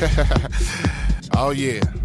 oh yeah.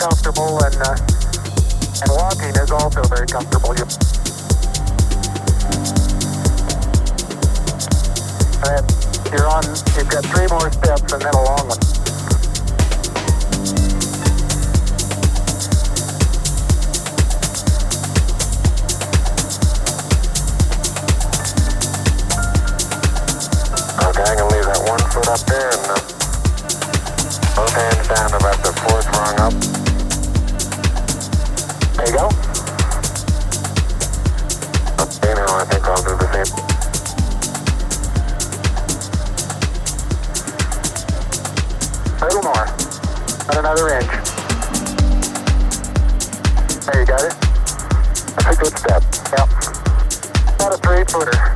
Comfortable and uh, and walking is also very comfortable. You, and you're on. You've got three more steps and then a long one. Okay, I can leave that one foot up there and uh, both hands down about the fourth rung up. About